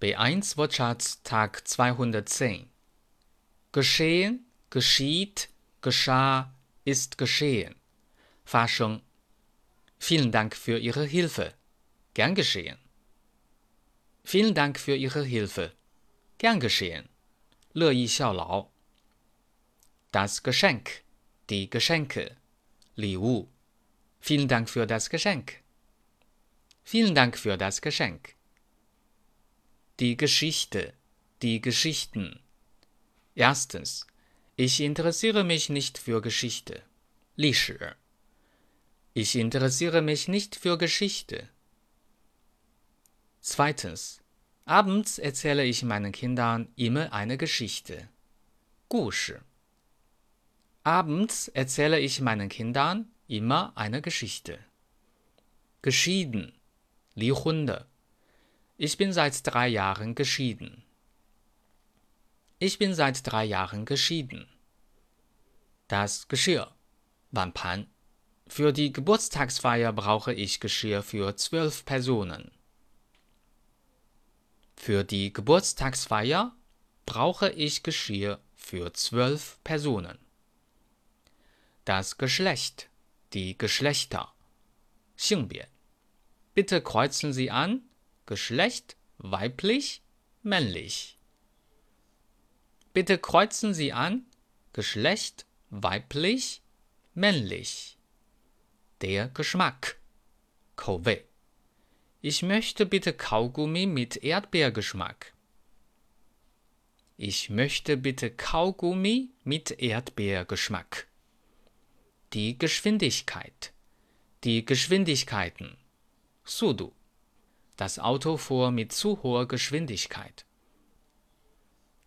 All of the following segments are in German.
B1 Wortschatz Tag 210 Geschehen, geschieht, geschah, ist geschehen. 发生 Vielen Dank für Ihre Hilfe. Gern geschehen. Vielen Dank für Ihre Hilfe. Gern geschehen. 乐意效劳。Das Geschenk. Die Geschenke. 礼物。Vielen Dank für das Geschenk. Vielen Dank für das Geschenk. Die Geschichte. Die Geschichten. Erstens. Ich interessiere mich nicht für Geschichte. 历史 Ich interessiere mich nicht für Geschichte. Zweitens. Abends erzähle ich meinen Kindern immer eine Geschichte. 故事 Abends erzähle ich meinen Kindern immer eine Geschichte. Geschieden. 离婚的 Ich bin seit drei Jahren geschieden. Ich bin seit drei Jahren geschieden. Das Geschirr. Wampan. Für die Geburtstagsfeier brauche ich Geschirr für zwölf Personen. Für die Geburtstagsfeier brauche ich Geschirr für zwölf Personen. Das Geschlecht, die Geschlechter. Xingbie. Bitte kreuzen Sie an, Geschlecht weiblich, männlich. Bitte kreuzen Sie an Geschlecht weiblich, männlich. Der Geschmack. Kowe. Ich möchte bitte Kaugummi mit Erdbeergeschmack. Ich möchte bitte Kaugummi mit Erdbeergeschmack. Die Geschwindigkeit. Die Geschwindigkeiten. Sudu. Das Auto fuhr mit zu hoher Geschwindigkeit.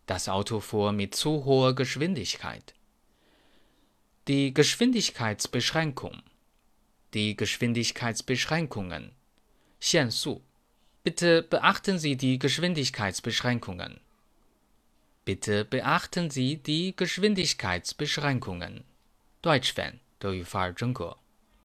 Das Auto fuhr mit zu hoher Geschwindigkeit. Die Geschwindigkeitsbeschränkung. Die Geschwindigkeitsbeschränkungen. 限速 Bitte beachten Sie die Geschwindigkeitsbeschränkungen. Bitte beachten Sie die Geschwindigkeitsbeschränkungen. Deutsch Fan 德语范儿真格。